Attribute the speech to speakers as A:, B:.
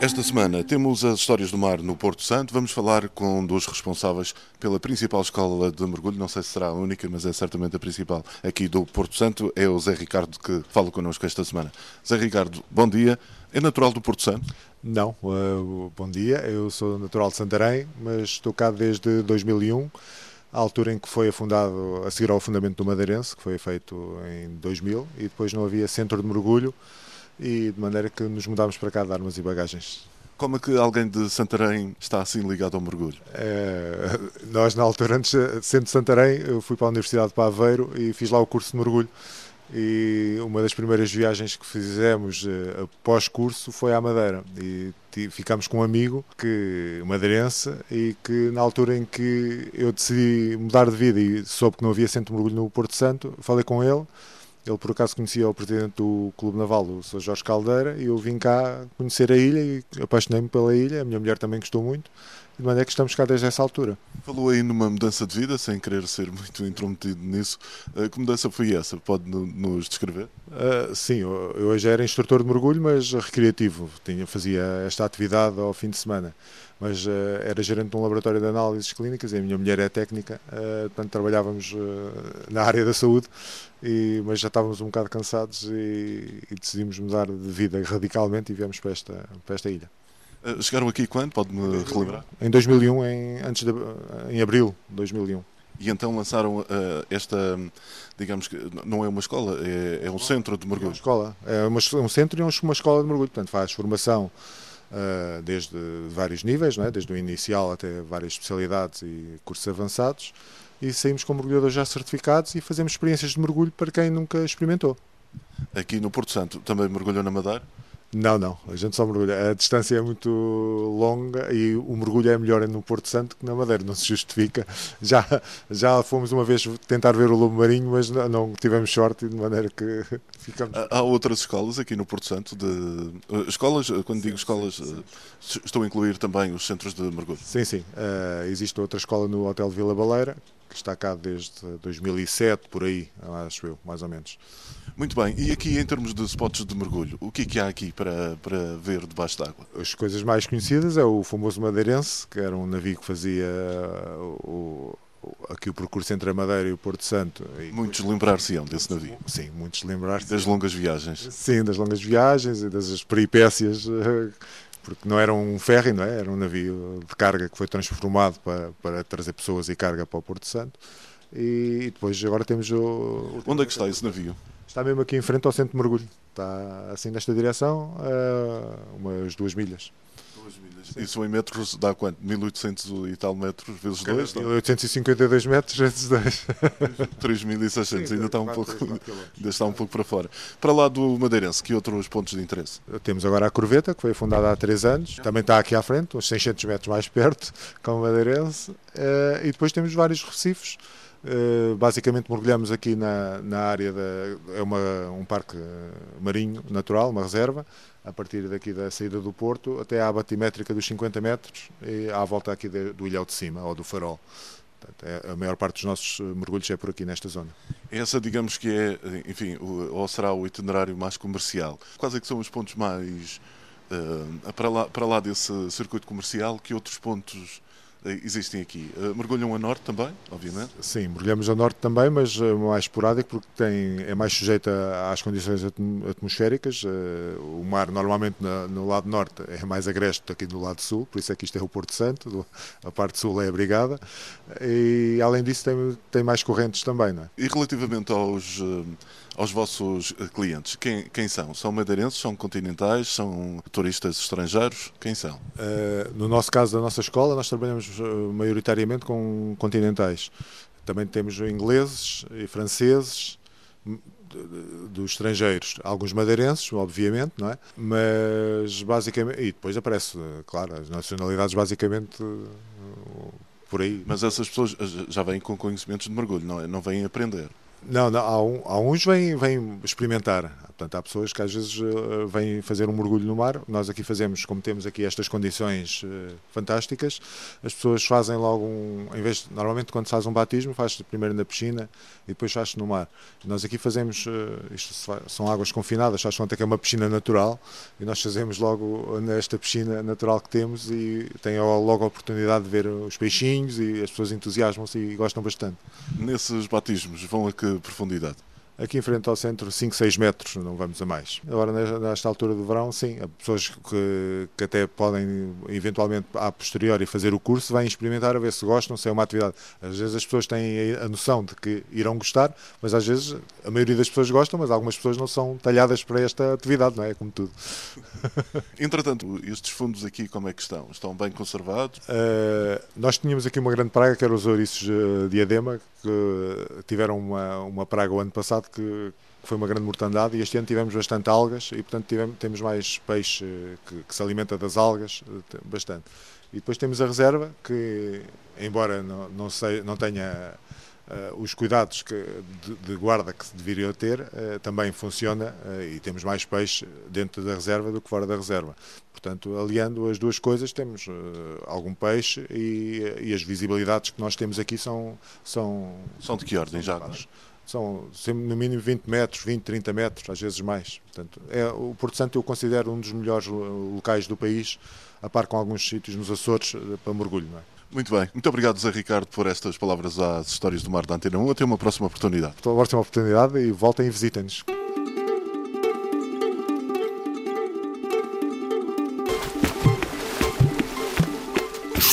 A: Esta semana temos as histórias do mar no Porto Santo. Vamos falar com um dos responsáveis pela principal escola de mergulho. Não sei se será a única, mas é certamente a principal aqui do Porto Santo. É o Zé Ricardo que fala connosco esta semana. Zé Ricardo, bom dia. É natural do Porto Santo?
B: Não, uh, bom dia. Eu sou natural de Santarém, mas estou cá desde 2001, a altura em que foi afundado, a seguir ao fundamento do Madeirense, que foi feito em 2000, e depois não havia centro de mergulho, e de maneira que nos mudámos para cá de armas e bagagens.
A: Como é que alguém de Santarém está assim ligado ao mergulho?
B: É, nós, na altura, antes, sendo de Santarém, eu fui para a Universidade de Paveiro e fiz lá o curso de mergulho e uma das primeiras viagens que fizemos uh, após curso foi à Madeira e ficámos com um amigo que madeirense e que na altura em que eu decidi mudar de vida e soube que não havia centro de mergulho no Porto Santo, falei com ele ele por acaso conhecia o presidente do Clube Naval, o Sr. Jorge Caldeira, e eu vim cá conhecer a ilha e apaixonei-me pela ilha. A minha mulher também gostou muito, de maneira que estamos cá desde essa altura.
A: Falou aí numa mudança de vida, sem querer ser muito intrometido nisso. Eh, que mudança foi essa? Pode nos descrever?
B: Uh, sim, eu, já era instrutor de mergulho, mas recreativo. Tinha, fazia esta atividade ao fim de semana mas uh, era gerente de um laboratório de análises clínicas e a minha mulher é técnica, uh, portanto trabalhávamos na área da saúde, e, mas já estávamos um bocado cansados e, e, decidimos mudar de vida radicalmente e viemos para esta, para esta ilha.
A: Chegaram aqui quando? Pode-me relembrar?
B: Em 2001, em, antes de, em abril de 2001.
A: E então lançaram uh, esta, digamos que não é uma escola, é, é um centro de mergulho. É
B: uma escola, é uma, um centro e uma escola de mergulho, portanto faz formação uh, desde vários níveis, é? desde o inicial até várias especialidades e cursos avançados, e saímos com mergulhadores já certificados e fazemos experiências de mergulho para quem nunca experimentou.
A: Aqui no Porto Santo também mergulhou na Madeira?
B: Não, não, a gente só mergulha. A distância é muito longa e o mergulho é melhor no Porto Santo que na Madeira, não se justifica. Já, já fomos uma vez tentar ver o lobo marinho, mas não, não tivemos sorte de maneira que ficamos.
A: Há outras escolas aqui no Porto Santo de uh, escolas, eh, quando digo escolas, uh, estou a incluir também os centros de mergulho.
B: Sim, sim. Uh, existe outra escola no Hotel Vila Baleira, que está cá desde 2007, por aí, acho eu, mais ou menos.
A: Muito bem, e aqui em termos de spots de mergulho, o que é que há aqui para, para ver debaixo d'água?
B: As coisas mais conhecidas é o famoso Madeirense, que era um navio que fazia o, aqui o percurso entre a Madeira e o Porto Santo.
A: Muitos lembrar-se-ão desse navio.
B: Sim, muitos lembrar-se.
A: Das longas viagens.
B: Sim, das longas viagens e das peripécias eh, porque não era um ferry, não é? Era um navio de carga que foi transformado para, para trazer pessoas e carga para o Porto Santo. E depois agora temos o.
A: Onde é que está esse navio?
B: Está mesmo aqui em frente ao centro de mergulho. Está assim nesta direção, a umas duas milhas.
A: Isso em metros dá quanto? 1800 e tal metros vezes 2?
B: 1852 metros vezes 2.
A: 3600, ainda está um pouco ainda está um pouco para fora. Para lá do Madeirense, que outros pontos de interesse?
B: Temos agora a Corveta, que foi fundada há 3 anos, também está aqui à frente, uns 600 metros mais perto, com o Madeirense, eh, e depois temos vários recifes. Uh, basicamente mergulhamos aqui na, na área da é uma, um parque marinho natural, uma reserva, a partir daqui da saída do Porto até à batimétrica dos 50 metros e à volta aqui de, do ilhéu de cima ou do farol. Portanto, é, a maior parte dos nossos mergulhos é por aqui nesta zona.
A: Essa, digamos que é, enfim, o, ou será o itinerário mais comercial. Quais é que são os pontos mais uh, para, lá, para lá desse circuito comercial que outros pontos eh, existem aqui. Uh, mergulham a norte também, obviamente?
B: Sim, mergulhamos a norte também, mas uh, mais esporádico porque tem, é mais sujeito às condições atmosféricas. O mar normalmente no lado norte é mais agreste do que do lado sul, por isso é que isto é o Porto Santo, a parte sul é abrigada e além disso tem, tem mais correntes também. Não é?
A: E relativamente aos aos vossos eh, clientes? Quem, quem são? São madeirenses? São continentais? São turistas estrangeiros? Quem são?
B: Uh, no nosso caso da nossa escola, nós trabalhamos uh, maioritariamente com continentais. Também temos ingleses e franceses dos estrangeiros, alguns madeirenses, obviamente, não é? Mas basicamente, e depois aparece, claro, as nacionalidades basicamente por aí.
A: Mas essas pessoas já vêm com conhecimentos de mergulho, não é? Não vêm aprender.
B: Não, não há, um, há uns vêm, vêm experimentar. Portanto, há pessoas que às vezes uh, vêm fazer um mergulho no mar. Nós aqui fazemos, como temos aqui estas condições uh, fantásticas, as pessoas fazem logo um. Em vez de, normalmente, quando se faz um batismo, faz primeiro na piscina e depois faz no mar. Nós aqui fazemos. Uh, isto são águas confinadas, faz conta que é uma piscina natural e nós fazemos logo nesta piscina natural que temos e tem logo a oportunidade de ver os peixinhos e as pessoas entusiasmam-se e gostam bastante.
A: Nesses batismos vão a que profundidade?
B: Aqui em frente ao centro, 5, 6 metros, não vamos a mais. Agora, nesta altura do verão, sim, há pessoas que, que até podem, eventualmente, a posteriori, fazer o curso, vêm experimentar a ver se gostam, se é uma atividade. Às vezes as pessoas têm a noção de que irão gostar, mas às vezes a maioria das pessoas gostam, mas algumas pessoas não são talhadas para esta atividade, não é? Como tudo.
A: Entretanto, estes fundos aqui, como é que estão? Estão bem conservados?
B: Uh, nós tínhamos aqui uma grande praga, que era os ouriços diadema, que tiveram uma, uma praga o ano passado que foi uma grande mortandade e este ano tivemos bastante algas e portanto tivemos, temos mais peixe que, que, se alimenta das algas, bastante. E depois temos a reserva que, embora não, não, sei, não tenha uh, os cuidados que, de, de, guarda que se deveria ter, uh, também funciona uh, e temos mais peixe dentro da reserva do que fora da reserva. Portanto, aliando as duas coisas, temos algum peixe e, e, as visibilidades que nós temos aqui são. São,
A: são de que ordem já?
B: São no mínimo 20 metros, 20, 30 metros, às vezes mais. Portanto, é, o Porto Santo eu considero um dos melhores locais do país, a par com alguns sítios nos Açores eh, para mergulho. Não é?
A: Muito bem. Muito obrigado, Zé Ricardo, por estas palavras às Histórias do Mar da Antena 1. Até uma próxima oportunidade.
B: Até uma próxima oportunidade e voltem e visitem-nos.